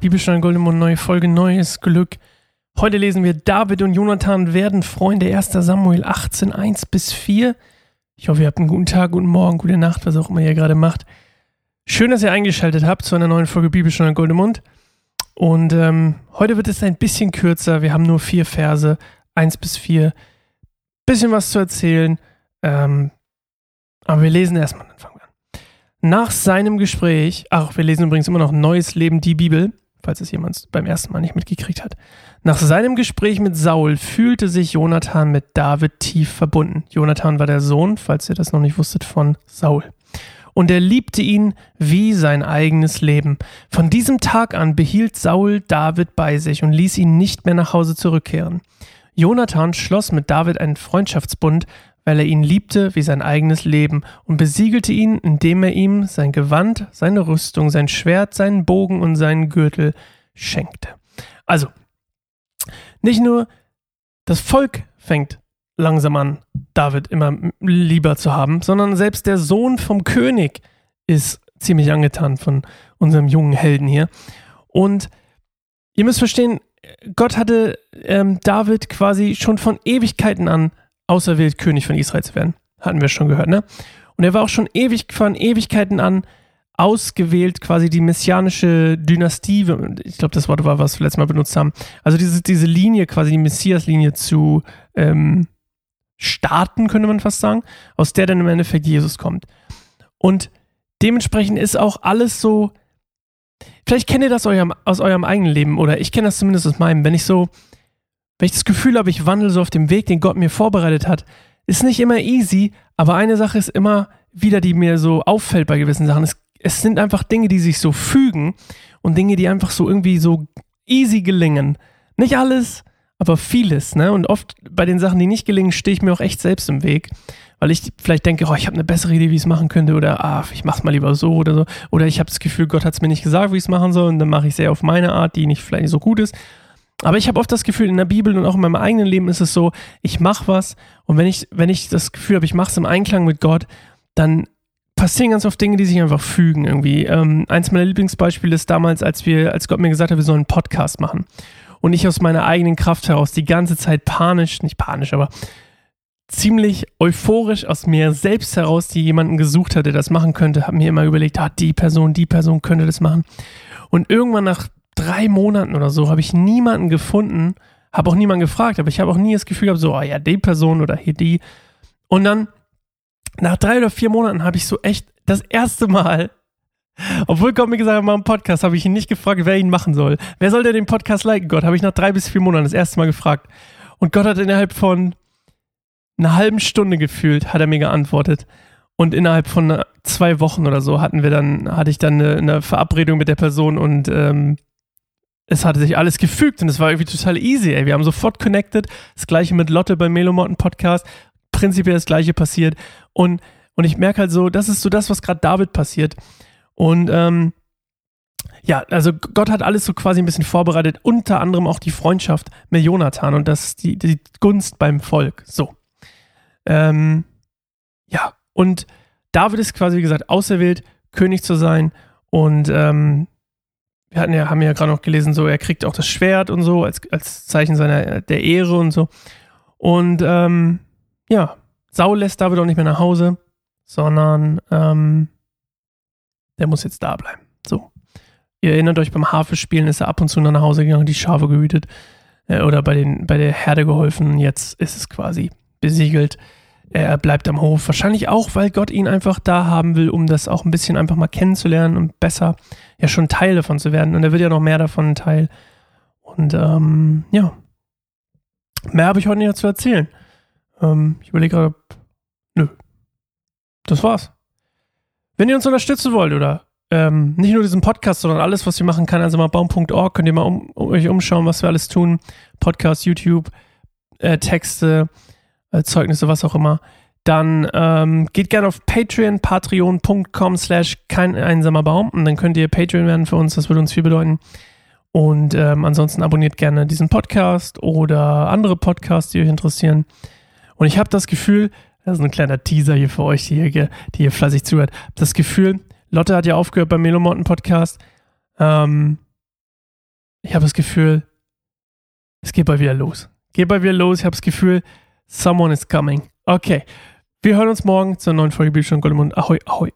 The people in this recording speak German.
Bibelstein Goldemund, neue Folge, neues Glück. Heute lesen wir David und Jonathan werden Freunde 1. Samuel 18, 1 bis 4. Ich hoffe, ihr habt einen guten Tag, guten Morgen, gute Nacht, was auch immer ihr gerade macht. Schön, dass ihr eingeschaltet habt zu einer neuen Folge Bibelstunde Goldemund. Und ähm, heute wird es ein bisschen kürzer. Wir haben nur vier Verse, 1 bis 4. Bisschen was zu erzählen. Ähm, aber wir lesen erstmal, an. Nach seinem Gespräch, ach, wir lesen übrigens immer noch Neues Leben, die Bibel falls es jemand beim ersten Mal nicht mitgekriegt hat. Nach seinem Gespräch mit Saul fühlte sich Jonathan mit David tief verbunden. Jonathan war der Sohn, falls ihr das noch nicht wusstet, von Saul. Und er liebte ihn wie sein eigenes Leben. Von diesem Tag an behielt Saul David bei sich und ließ ihn nicht mehr nach Hause zurückkehren. Jonathan schloss mit David einen Freundschaftsbund, weil er ihn liebte wie sein eigenes Leben und besiegelte ihn, indem er ihm sein Gewand, seine Rüstung, sein Schwert, seinen Bogen und seinen Gürtel schenkte. Also, nicht nur das Volk fängt langsam an, David immer lieber zu haben, sondern selbst der Sohn vom König ist ziemlich angetan von unserem jungen Helden hier. Und ihr müsst verstehen, Gott hatte ähm, David quasi schon von Ewigkeiten an auserwählt, König von Israel zu werden. Hatten wir schon gehört, ne? Und er war auch schon ewig von Ewigkeiten an ausgewählt, quasi die messianische Dynastie, ich glaube, das Wort war, was wir letztes Mal benutzt haben. Also diese, diese Linie, quasi die Messias-Linie zu ähm, starten, könnte man fast sagen, aus der dann im Endeffekt Jesus kommt. Und dementsprechend ist auch alles so. Vielleicht kennt ihr das aus eurem eigenen Leben oder ich kenne das zumindest aus meinem, wenn ich so wenn ich das Gefühl habe, ich wandle so auf dem Weg, den Gott mir vorbereitet hat, ist nicht immer easy, aber eine Sache ist immer wieder, die mir so auffällt bei gewissen Sachen. Es, es sind einfach Dinge, die sich so fügen und Dinge, die einfach so irgendwie so easy gelingen. Nicht alles, aber vieles, ne? Und oft bei den Sachen, die nicht gelingen, stehe ich mir auch echt selbst im Weg, weil ich vielleicht denke, oh, ich habe eine bessere Idee, wie ich es machen könnte, oder ah, ich mach's mal lieber so oder so, oder ich habe das Gefühl, Gott hat es mir nicht gesagt, wie ich es machen soll, und dann mache ich es sehr auf meine Art, die nicht vielleicht nicht so gut ist. Aber ich habe oft das Gefühl, in der Bibel und auch in meinem eigenen Leben ist es so, ich mache was und wenn ich, wenn ich das Gefühl habe, ich mache es im Einklang mit Gott, dann passieren ganz oft Dinge, die sich einfach fügen irgendwie. Ähm, eins meiner Lieblingsbeispiele ist damals, als wir, als Gott mir gesagt hat, wir sollen einen Podcast machen. Und ich aus meiner eigenen Kraft heraus die ganze Zeit panisch, nicht panisch, aber ziemlich euphorisch aus mir selbst heraus, die jemanden gesucht hat, der das machen könnte, habe mir immer überlegt, ah, die Person, die Person könnte das machen. Und irgendwann nach drei Monaten oder so habe ich niemanden gefunden, habe auch niemanden gefragt, aber ich habe auch nie das Gefühl gehabt, so, oh ja, die Person oder hier die. Und dann nach drei oder vier Monaten habe ich so echt das erste Mal, obwohl Gott mir gesagt hat, mal einen Podcast, habe ich ihn nicht gefragt, wer ihn machen soll. Wer soll denn den Podcast liken? Gott, habe ich nach drei bis vier Monaten das erste Mal gefragt. Und Gott hat innerhalb von einer halben Stunde gefühlt, hat er mir geantwortet. Und innerhalb von zwei Wochen oder so hatten wir dann, hatte ich dann eine, eine Verabredung mit der Person und ähm, es hatte sich alles gefügt und es war irgendwie total easy, ey. Wir haben sofort connected. Das gleiche mit Lotte beim Melomotten Podcast. Prinzipiell das gleiche passiert. Und, und ich merke halt so, das ist so das, was gerade David passiert. Und ähm, ja, also Gott hat alles so quasi ein bisschen vorbereitet, unter anderem auch die Freundschaft mit Jonathan und das, die, die Gunst beim Volk. So. Ähm, ja, und David ist quasi, wie gesagt, auserwählt, König zu sein. Und ähm, wir hatten ja, haben ja gerade noch gelesen, so er kriegt auch das Schwert und so als, als Zeichen seiner der Ehre und so. Und ähm, ja, Saul lässt David auch nicht mehr nach Hause, sondern ähm, der muss jetzt da bleiben. So. Ihr erinnert euch, beim Harfespielen ist er ab und zu nach Hause gegangen, die Schafe gehütet äh, oder bei, den, bei der Herde geholfen. Jetzt ist es quasi besiegelt. Er bleibt am Hof. Wahrscheinlich auch, weil Gott ihn einfach da haben will, um das auch ein bisschen einfach mal kennenzulernen und besser ja schon Teil davon zu werden. Und er wird ja noch mehr davon ein Teil. Und ähm, ja, mehr habe ich heute nicht zu erzählen. Ähm, ich überlege gerade, nö, das war's. Wenn ihr uns unterstützen wollt oder ähm, nicht nur diesen Podcast, sondern alles, was wir machen kann, also mal baum.org, könnt ihr mal um, um, euch umschauen, was wir alles tun. Podcast, YouTube, äh, Texte, äh, Zeugnisse, was auch immer, dann ähm, geht gerne auf Patreon, patreon.com slash kein einsamer Baum und dann könnt ihr Patreon werden für uns, das würde uns viel bedeuten. Und ähm, ansonsten abonniert gerne diesen Podcast oder andere Podcasts, die euch interessieren. Und ich habe das Gefühl, das ist ein kleiner Teaser hier für euch, die hier, die hier fleißig zuhört. Das Gefühl, Lotte hat ja aufgehört beim Melomotten Podcast. Ähm, ich habe das Gefühl, es geht bald wieder los. Geht bald wieder los. Ich habe das Gefühl, someone is coming. Okay. Wir hören uns morgen zur neuen Folge Bildschirm Goldemund. Ahoi, ahoi.